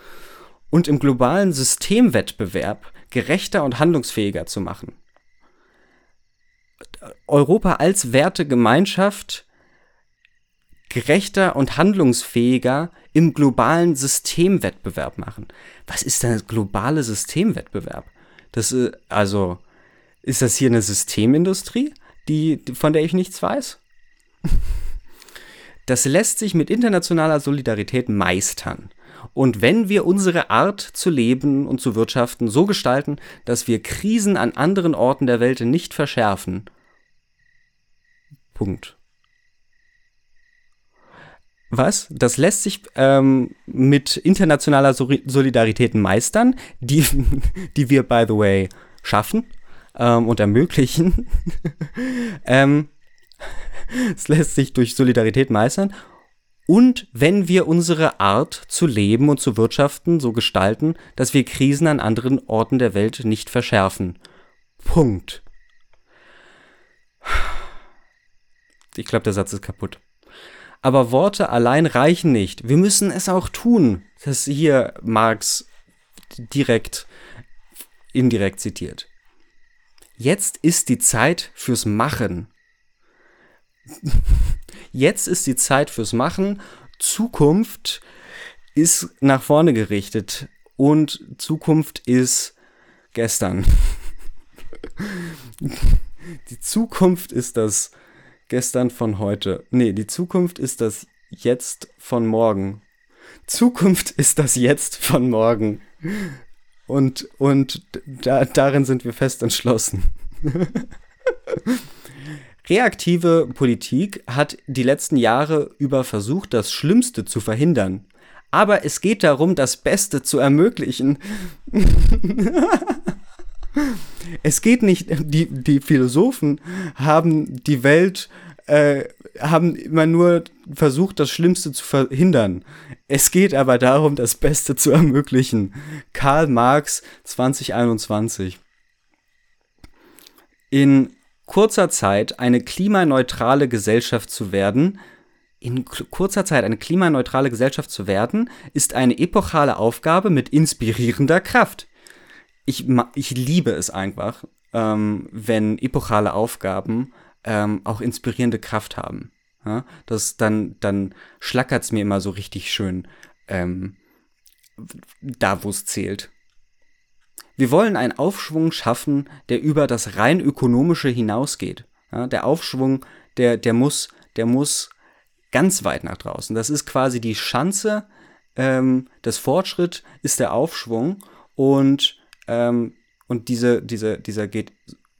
Speaker 1: Und im globalen Systemwettbewerb gerechter und handlungsfähiger zu machen. Europa als Wertegemeinschaft gerechter und handlungsfähiger im globalen Systemwettbewerb machen. Was ist denn globale Systemwettbewerb? Das äh, also, ist das hier eine Systemindustrie, die, von der ich nichts weiß? Das lässt sich mit internationaler Solidarität meistern. Und wenn wir unsere Art zu leben und zu wirtschaften so gestalten, dass wir Krisen an anderen Orten der Welt nicht verschärfen. Punkt. Was? Das lässt sich ähm, mit internationaler Solidarität meistern, die, die wir, by the way, schaffen ähm, und ermöglichen. ähm, es lässt sich durch Solidarität meistern. Und wenn wir unsere Art zu leben und zu wirtschaften so gestalten, dass wir Krisen an anderen Orten der Welt nicht verschärfen. Punkt. Ich glaube, der Satz ist kaputt. Aber Worte allein reichen nicht. Wir müssen es auch tun. Das hier Marx direkt, indirekt zitiert. Jetzt ist die Zeit fürs Machen. Jetzt ist die Zeit fürs Machen. Zukunft ist nach vorne gerichtet und Zukunft ist gestern. Die Zukunft ist das gestern von heute. Nee, die Zukunft ist das Jetzt von morgen. Zukunft ist das Jetzt von morgen. Und, und da, darin sind wir fest entschlossen. Reaktive Politik hat die letzten Jahre über versucht, das Schlimmste zu verhindern. Aber es geht darum, das Beste zu ermöglichen. es geht nicht, die, die Philosophen haben die Welt äh, haben immer nur versucht, das Schlimmste zu verhindern. Es geht aber darum, das Beste zu ermöglichen. Karl Marx 2021. In kurzer Zeit eine klimaneutrale Gesellschaft zu werden, in kurzer Zeit eine klimaneutrale Gesellschaft zu werden, ist eine epochale Aufgabe mit inspirierender Kraft. Ich, ich liebe es einfach, ähm, wenn epochale Aufgaben ähm, auch inspirierende Kraft haben. Ja? Das dann, dann schlackert es mir immer so richtig schön ähm, da, wo es zählt. Wir wollen einen Aufschwung schaffen, der über das rein ökonomische hinausgeht. Ja? Der Aufschwung, der, der muss, der muss ganz weit nach draußen. Das ist quasi die Schanze ähm, des Fortschritt ist der Aufschwung und, ähm, und diese, diese, dieser geht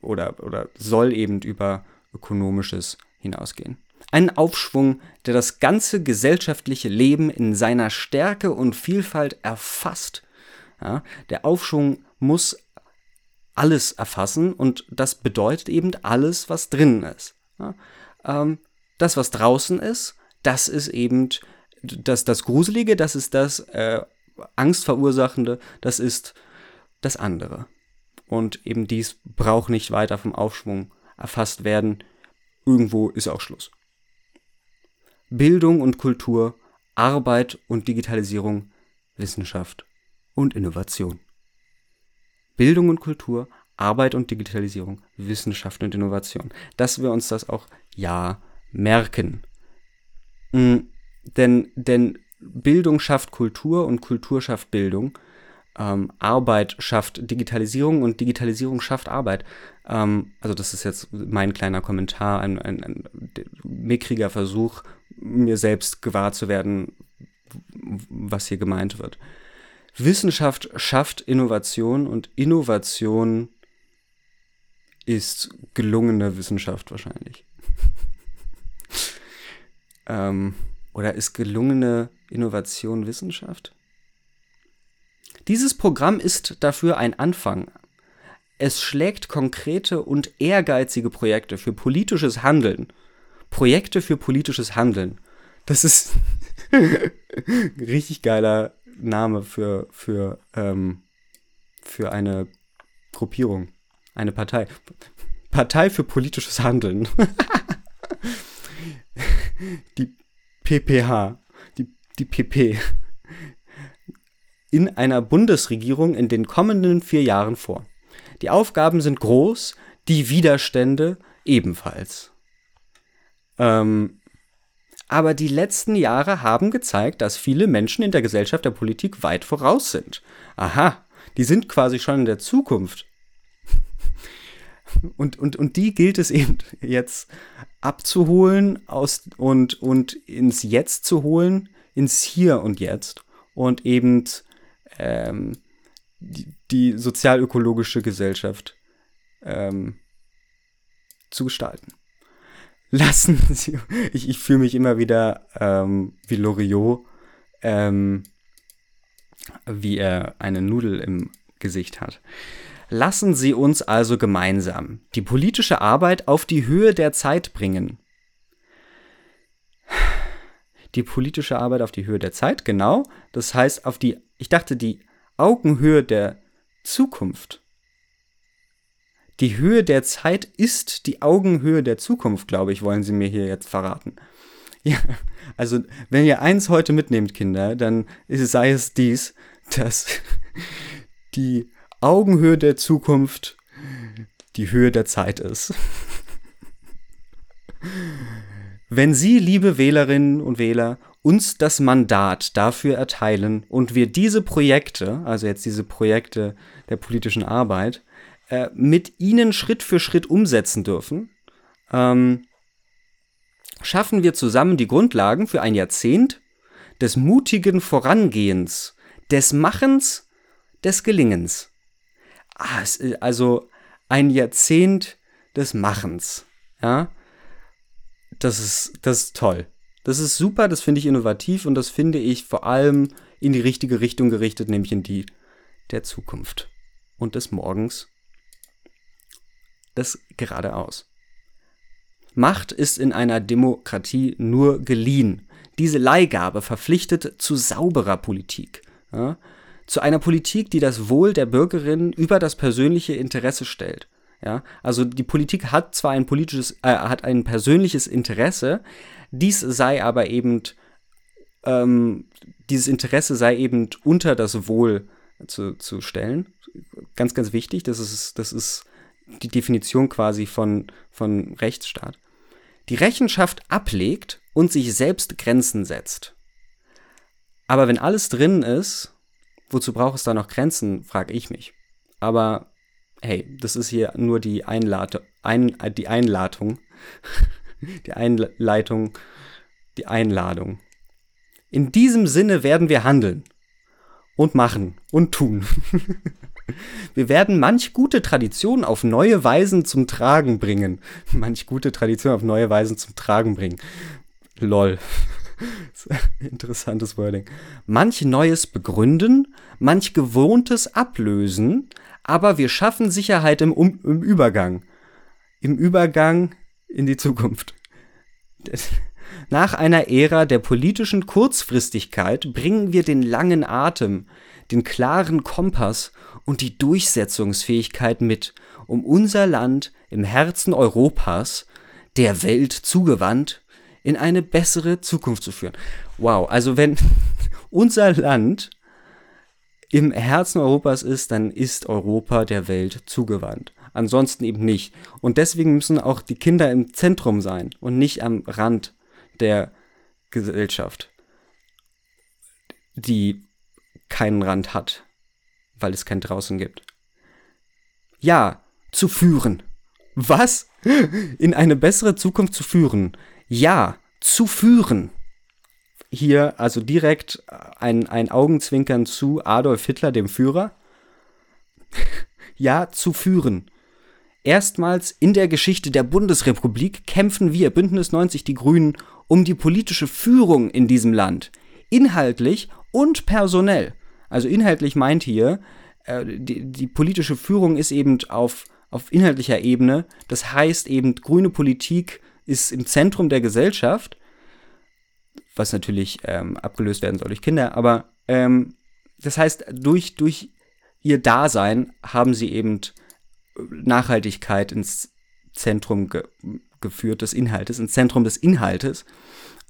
Speaker 1: oder, oder soll eben über Ökonomisches hinausgehen. Einen Aufschwung, der das ganze gesellschaftliche Leben in seiner Stärke und Vielfalt erfasst. Ja, der Aufschwung muss alles erfassen und das bedeutet eben alles, was drinnen ist. Ja, ähm, das, was draußen ist, das ist eben das, das Gruselige, das ist das äh, Angstverursachende, das ist das andere. Und eben dies braucht nicht weiter vom Aufschwung erfasst werden. Irgendwo ist auch Schluss. Bildung und Kultur, Arbeit und Digitalisierung, Wissenschaft und Innovation. Bildung und Kultur, Arbeit und Digitalisierung, Wissenschaft und Innovation. Dass wir uns das auch ja merken. Mhm, denn, denn Bildung schafft Kultur und Kultur schafft Bildung. Ähm, Arbeit schafft Digitalisierung und Digitalisierung schafft Arbeit. Ähm, also das ist jetzt mein kleiner Kommentar, ein, ein, ein mickriger Versuch, mir selbst gewahr zu werden, was hier gemeint wird. Wissenschaft schafft Innovation und Innovation ist gelungene Wissenschaft wahrscheinlich. ähm, oder ist gelungene Innovation Wissenschaft? Dieses Programm ist dafür ein Anfang. Es schlägt konkrete und ehrgeizige Projekte für politisches Handeln. Projekte für politisches Handeln. Das ist richtig geiler Name für, für, ähm, für eine Gruppierung, eine Partei. Partei für politisches Handeln. die PPH, die, die PP, in einer Bundesregierung in den kommenden vier Jahren vor. Die Aufgaben sind groß, die Widerstände ebenfalls. Ähm, aber die letzten Jahre haben gezeigt, dass viele Menschen in der Gesellschaft der Politik weit voraus sind. Aha, die sind quasi schon in der Zukunft. Und, und, und die gilt es eben jetzt abzuholen aus, und, und ins Jetzt zu holen, ins Hier und Jetzt und eben ähm, die, die sozialökologische Gesellschaft ähm, zu gestalten. Lassen Sie, ich, ich fühle mich immer wieder ähm, wie Loriot, ähm, wie er eine Nudel im Gesicht hat. Lassen Sie uns also gemeinsam die politische Arbeit auf die Höhe der Zeit bringen. Die politische Arbeit auf die Höhe der Zeit, genau. Das heißt auf die, ich dachte, die Augenhöhe der Zukunft. Die Höhe der Zeit ist die Augenhöhe der Zukunft, glaube ich, wollen Sie mir hier jetzt verraten. Ja, also wenn ihr eins heute mitnehmt, Kinder, dann ist, sei es dies, dass die Augenhöhe der Zukunft die Höhe der Zeit ist. Wenn Sie, liebe Wählerinnen und Wähler, uns das Mandat dafür erteilen und wir diese Projekte, also jetzt diese Projekte der politischen Arbeit, äh, mit Ihnen Schritt für Schritt umsetzen dürfen, ähm, schaffen wir zusammen die Grundlagen für ein Jahrzehnt des mutigen Vorangehens, des Machens, des Gelingens ah, ist also ein Jahrzehnt des Machens. Ja, das ist, das ist toll. Das ist super, das finde ich innovativ und das finde ich vor allem in die richtige Richtung gerichtet, nämlich in die der Zukunft und des Morgens. Das geradeaus. Macht ist in einer Demokratie nur geliehen. Diese Leihgabe verpflichtet zu sauberer Politik. Ja? zu einer Politik, die das Wohl der Bürgerinnen über das persönliche Interesse stellt. Ja, also die Politik hat zwar ein politisches, äh, hat ein persönliches Interesse, dies sei aber eben, ähm, dieses Interesse sei eben unter das Wohl zu, zu stellen. Ganz, ganz wichtig, das ist, das ist die Definition quasi von, von Rechtsstaat. Die Rechenschaft ablegt und sich selbst Grenzen setzt. Aber wenn alles drin ist, Wozu braucht es da noch Grenzen, frage ich mich. Aber hey, das ist hier nur die, Einlate, ein, die Einladung. die Einleitung, die Einladung. In diesem Sinne werden wir handeln und machen und tun. Wir werden manch gute Tradition auf neue Weisen zum Tragen bringen. Manch gute Tradition auf neue Weisen zum Tragen bringen. Lol. Interessantes Wording. Manch Neues begründen, manch Gewohntes ablösen, aber wir schaffen Sicherheit im, um im Übergang. Im Übergang in die Zukunft. Nach einer Ära der politischen Kurzfristigkeit bringen wir den langen Atem, den klaren Kompass und die Durchsetzungsfähigkeit mit, um unser Land im Herzen Europas, der Welt zugewandt, in eine bessere Zukunft zu führen. Wow, also wenn unser Land im Herzen Europas ist, dann ist Europa der Welt zugewandt. Ansonsten eben nicht. Und deswegen müssen auch die Kinder im Zentrum sein und nicht am Rand der Gesellschaft, die keinen Rand hat, weil es kein draußen gibt. Ja, zu führen. Was? In eine bessere Zukunft zu führen. Ja, zu führen. Hier also direkt ein, ein Augenzwinkern zu Adolf Hitler, dem Führer. ja, zu führen. Erstmals in der Geschichte der Bundesrepublik kämpfen wir, Bündnis 90 Die Grünen, um die politische Führung in diesem Land. Inhaltlich und personell. Also inhaltlich meint hier, äh, die, die politische Führung ist eben auf, auf inhaltlicher Ebene. Das heißt eben, grüne Politik ist im Zentrum der Gesellschaft, was natürlich ähm, abgelöst werden soll durch Kinder, aber ähm, das heißt, durch, durch ihr Dasein haben sie eben Nachhaltigkeit ins Zentrum ge geführt des Inhaltes, ins Zentrum des Inhaltes,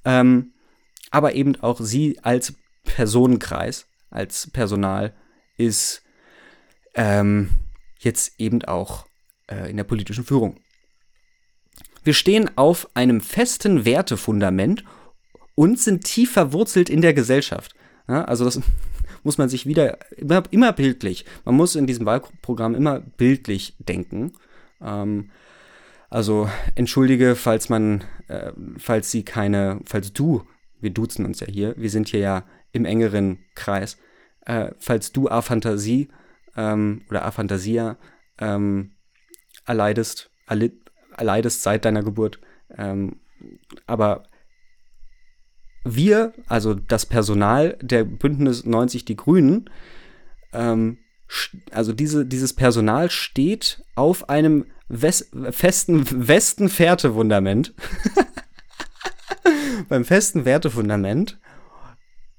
Speaker 1: ähm, aber eben auch sie als Personenkreis, als Personal ist ähm, jetzt eben auch äh, in der politischen Führung. Wir stehen auf einem festen Wertefundament und sind tief verwurzelt in der Gesellschaft. Ja, also das muss man sich wieder immer, immer, bildlich. Man muss in diesem Wahlprogramm immer bildlich denken. Ähm, also entschuldige, falls man, äh, falls sie keine, falls du, wir duzen uns ja hier, wir sind hier ja im engeren Kreis, äh, falls du Aphantasie ähm, oder Aphantasia ähm, erleidest, erleidest seit deiner Geburt. Ähm, aber wir, also das Personal der Bündnis 90 Die Grünen, ähm, also diese, dieses Personal steht auf einem Wes festen Westen-Fährte-Fundament. Beim festen Wertefundament.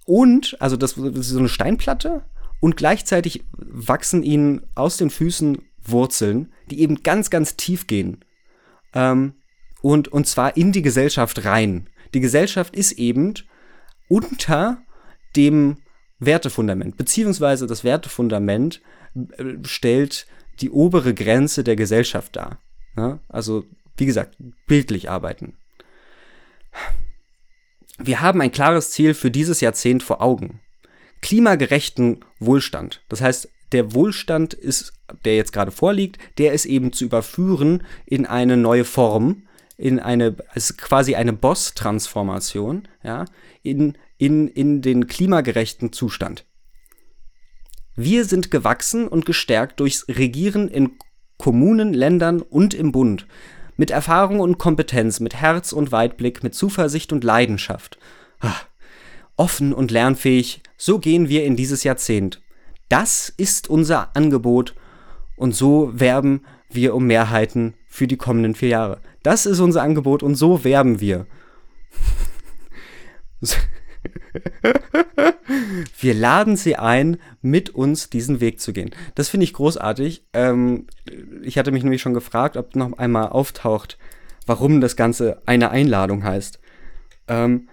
Speaker 1: Und, also das, das ist so eine Steinplatte und gleichzeitig wachsen ihnen aus den Füßen Wurzeln, die eben ganz, ganz tief gehen. Ähm, und, und zwar in die Gesellschaft rein. Die Gesellschaft ist eben unter dem Wertefundament, beziehungsweise das Wertefundament äh, stellt die obere Grenze der Gesellschaft dar. Ja? Also, wie gesagt, bildlich arbeiten. Wir haben ein klares Ziel für dieses Jahrzehnt vor Augen. Klimagerechten Wohlstand. Das heißt, der Wohlstand ist, der jetzt gerade vorliegt, der ist eben zu überführen in eine neue Form, in eine, also quasi eine Boss-Transformation, ja, in, in, in den klimagerechten Zustand. Wir sind gewachsen und gestärkt durchs Regieren in Kommunen, Ländern und im Bund. Mit Erfahrung und Kompetenz, mit Herz und Weitblick, mit Zuversicht und Leidenschaft. Ah, offen und lernfähig, so gehen wir in dieses Jahrzehnt. Das ist unser Angebot und so werben wir um Mehrheiten für die kommenden vier Jahre. Das ist unser Angebot und so werben wir. wir laden sie ein, mit uns diesen Weg zu gehen. Das finde ich großartig. Ähm, ich hatte mich nämlich schon gefragt, ob noch einmal auftaucht, warum das Ganze eine Einladung heißt. Ähm,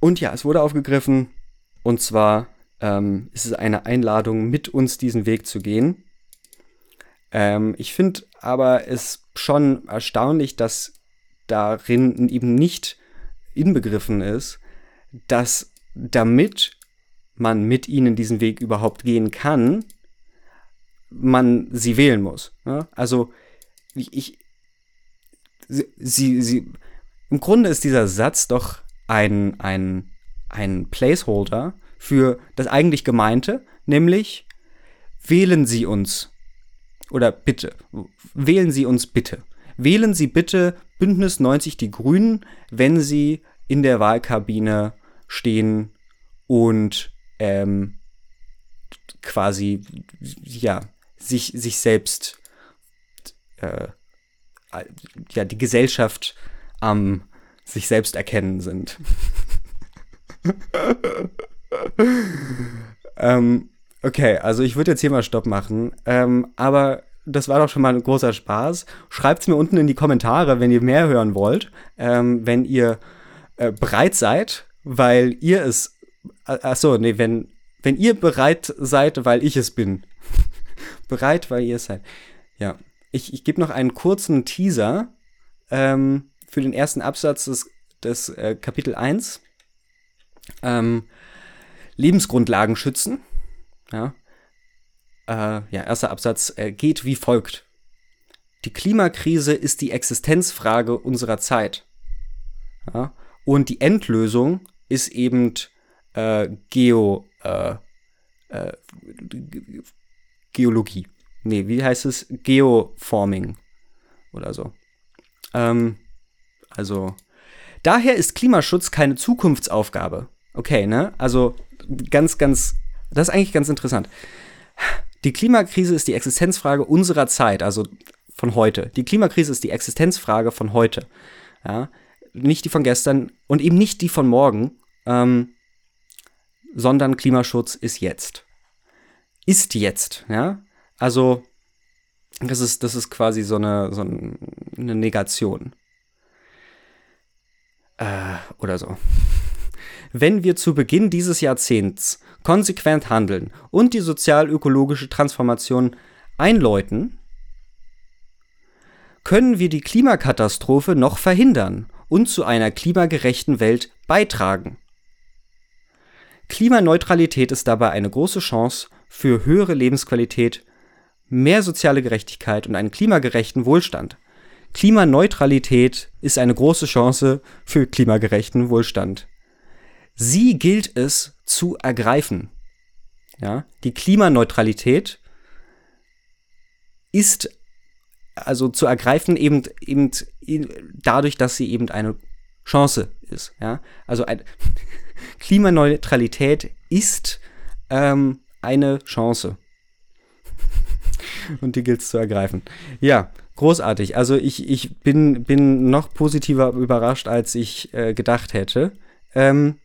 Speaker 1: und ja, es wurde aufgegriffen. Und zwar ähm, ist es eine Einladung, mit uns diesen Weg zu gehen. Ähm, ich finde aber es schon erstaunlich, dass darin eben nicht inbegriffen ist, dass damit man mit ihnen diesen Weg überhaupt gehen kann, man sie wählen muss. Ja? Also ich sie, sie, im Grunde ist dieser Satz doch ein, ein, ein Placeholder für das eigentlich Gemeinte, nämlich wählen Sie uns. Oder bitte, wählen Sie uns bitte. Wählen Sie bitte Bündnis 90 Die Grünen, wenn Sie in der Wahlkabine stehen und ähm, quasi ja sich sich selbst äh, ja die Gesellschaft am sich selbst erkennen sind. ähm, okay, also ich würde jetzt hier mal Stopp machen, ähm, aber das war doch schon mal ein großer Spaß. Schreibt es mir unten in die Kommentare, wenn ihr mehr hören wollt, ähm, wenn ihr äh, bereit seid, weil ihr es, äh, achso, nee, wenn, wenn ihr bereit seid, weil ich es bin. bereit, weil ihr es seid. Ja, ich, ich gebe noch einen kurzen Teaser ähm, für den ersten Absatz des, des äh, Kapitel 1. Ähm, Lebensgrundlagen schützen. Ja. Äh, ja, erster Absatz äh, geht wie folgt. Die Klimakrise ist die Existenzfrage unserer Zeit. Ja. Und die Endlösung ist eben äh, Geo, äh, äh, Geologie. Nee, wie heißt es? Geoforming oder so. Ähm, also, daher ist Klimaschutz keine Zukunftsaufgabe. Okay, ne? Also, ganz, ganz, das ist eigentlich ganz interessant. Die Klimakrise ist die Existenzfrage unserer Zeit, also von heute. Die Klimakrise ist die Existenzfrage von heute. Ja? Nicht die von gestern und eben nicht die von morgen, ähm, sondern Klimaschutz ist jetzt. Ist jetzt, ja? Also, das ist, das ist quasi so eine, so eine Negation. Äh, oder so. Wenn wir zu Beginn dieses Jahrzehnts konsequent handeln und die sozial-ökologische Transformation einläuten, können wir die Klimakatastrophe noch verhindern und zu einer klimagerechten Welt beitragen. Klimaneutralität ist dabei eine große Chance für höhere Lebensqualität, mehr soziale Gerechtigkeit und einen klimagerechten Wohlstand. Klimaneutralität ist eine große Chance für klimagerechten Wohlstand. Sie gilt es zu ergreifen. Ja, die Klimaneutralität ist also zu ergreifen eben, eben dadurch, dass sie eben eine Chance ist. Ja, also ein, Klimaneutralität ist ähm, eine Chance. Und die gilt es zu ergreifen. Ja, großartig. Also ich, ich bin, bin noch positiver überrascht, als ich äh, gedacht hätte. Ähm,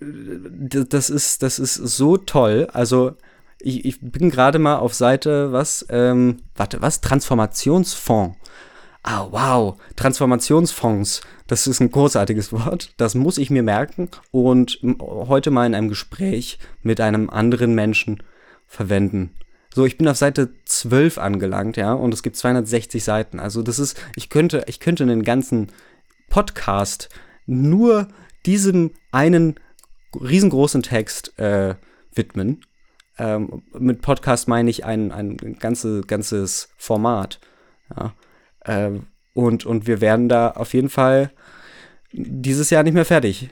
Speaker 1: das ist, das ist so toll. Also ich, ich bin gerade mal auf Seite, was, ähm, warte, was? Transformationsfonds. Ah, wow, Transformationsfonds. Das ist ein großartiges Wort. Das muss ich mir merken und heute mal in einem Gespräch mit einem anderen Menschen verwenden. So, ich bin auf Seite 12 angelangt, ja, und es gibt 260 Seiten. Also, das ist, ich könnte, ich könnte einen ganzen Podcast nur diesem einen riesengroßen Text äh, widmen. Ähm, mit Podcast meine ich ein, ein ganze, ganzes Format. Ja. Ähm, und, und wir werden da auf jeden Fall dieses Jahr nicht mehr fertig.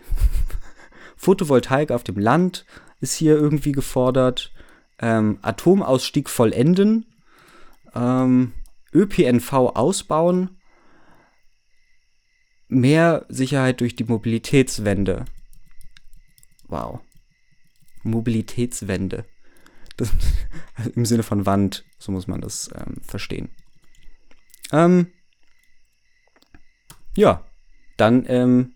Speaker 1: Photovoltaik auf dem Land ist hier irgendwie gefordert. Ähm, Atomausstieg vollenden. Ähm, ÖPNV ausbauen. Mehr Sicherheit durch die Mobilitätswende. Wow. Mobilitätswende. Das, Im Sinne von Wand, so muss man das ähm, verstehen. Ähm, ja, dann ähm,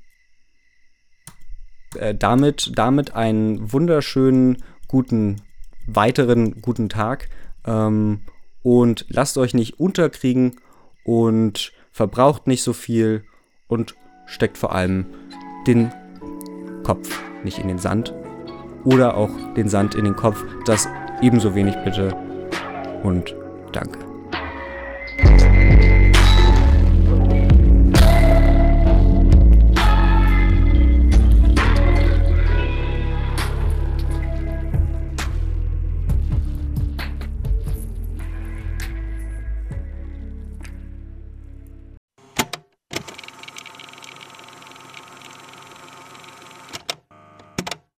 Speaker 1: äh, damit, damit einen wunderschönen, guten, weiteren guten Tag. Ähm, und lasst euch nicht unterkriegen und verbraucht nicht so viel und steckt vor allem den Kopf nicht in den Sand oder auch den Sand in den Kopf. Das ebenso wenig bitte und danke.